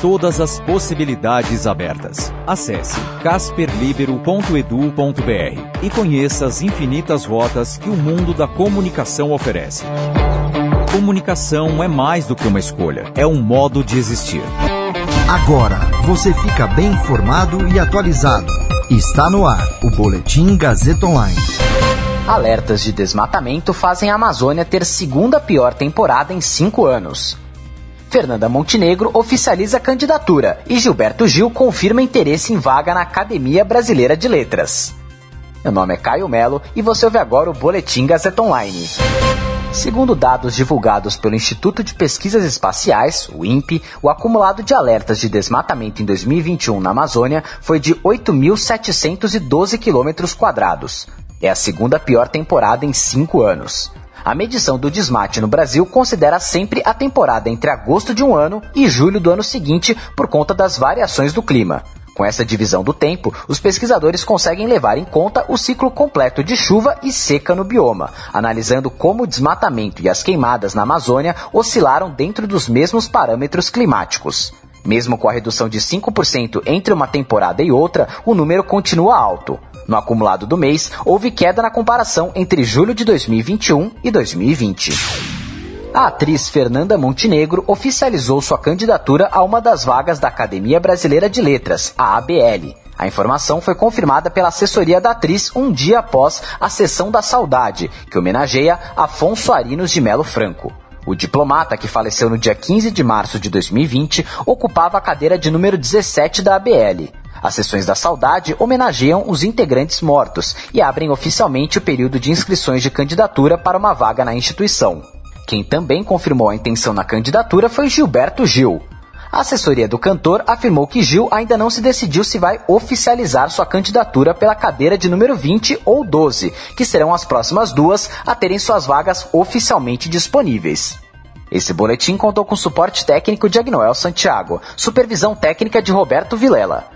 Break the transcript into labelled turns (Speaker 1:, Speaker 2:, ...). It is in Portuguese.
Speaker 1: Todas as possibilidades abertas. Acesse casperlibero.edu.br e conheça as infinitas rotas que o mundo da comunicação oferece. Comunicação é mais do que uma escolha, é um modo de existir.
Speaker 2: Agora você fica bem informado e atualizado. Está no ar o Boletim Gazeta Online.
Speaker 3: Alertas de desmatamento fazem a Amazônia ter segunda pior temporada em cinco anos. Fernanda Montenegro oficializa a candidatura e Gilberto Gil confirma interesse em vaga na Academia Brasileira de Letras. Meu nome é Caio Melo e você ouve agora o Boletim Gazeta Online. Segundo dados divulgados pelo Instituto de Pesquisas Espaciais, o INPE, o acumulado de alertas de desmatamento em 2021 na Amazônia foi de 8.712 quilômetros quadrados. É a segunda pior temporada em cinco anos. A medição do desmate no Brasil considera sempre a temporada entre agosto de um ano e julho do ano seguinte por conta das variações do clima. Com essa divisão do tempo, os pesquisadores conseguem levar em conta o ciclo completo de chuva e seca no bioma, analisando como o desmatamento e as queimadas na Amazônia oscilaram dentro dos mesmos parâmetros climáticos. Mesmo com a redução de 5% entre uma temporada e outra, o número continua alto. No acumulado do mês, houve queda na comparação entre julho de 2021 e 2020. A atriz Fernanda Montenegro oficializou sua candidatura a uma das vagas da Academia Brasileira de Letras, a ABL. A informação foi confirmada pela assessoria da atriz um dia após a Sessão da Saudade, que homenageia Afonso Arinos de Melo Franco. O diplomata, que faleceu no dia 15 de março de 2020, ocupava a cadeira de número 17 da ABL. As sessões da saudade homenageiam os integrantes mortos e abrem oficialmente o período de inscrições de candidatura para uma vaga na instituição. Quem também confirmou a intenção na candidatura foi Gilberto Gil. A assessoria do cantor afirmou que Gil ainda não se decidiu se vai oficializar sua candidatura pela cadeira de número 20 ou 12, que serão as próximas duas a terem suas vagas oficialmente disponíveis. Esse boletim contou com suporte técnico de Agnoel Santiago, supervisão técnica de Roberto Vilela,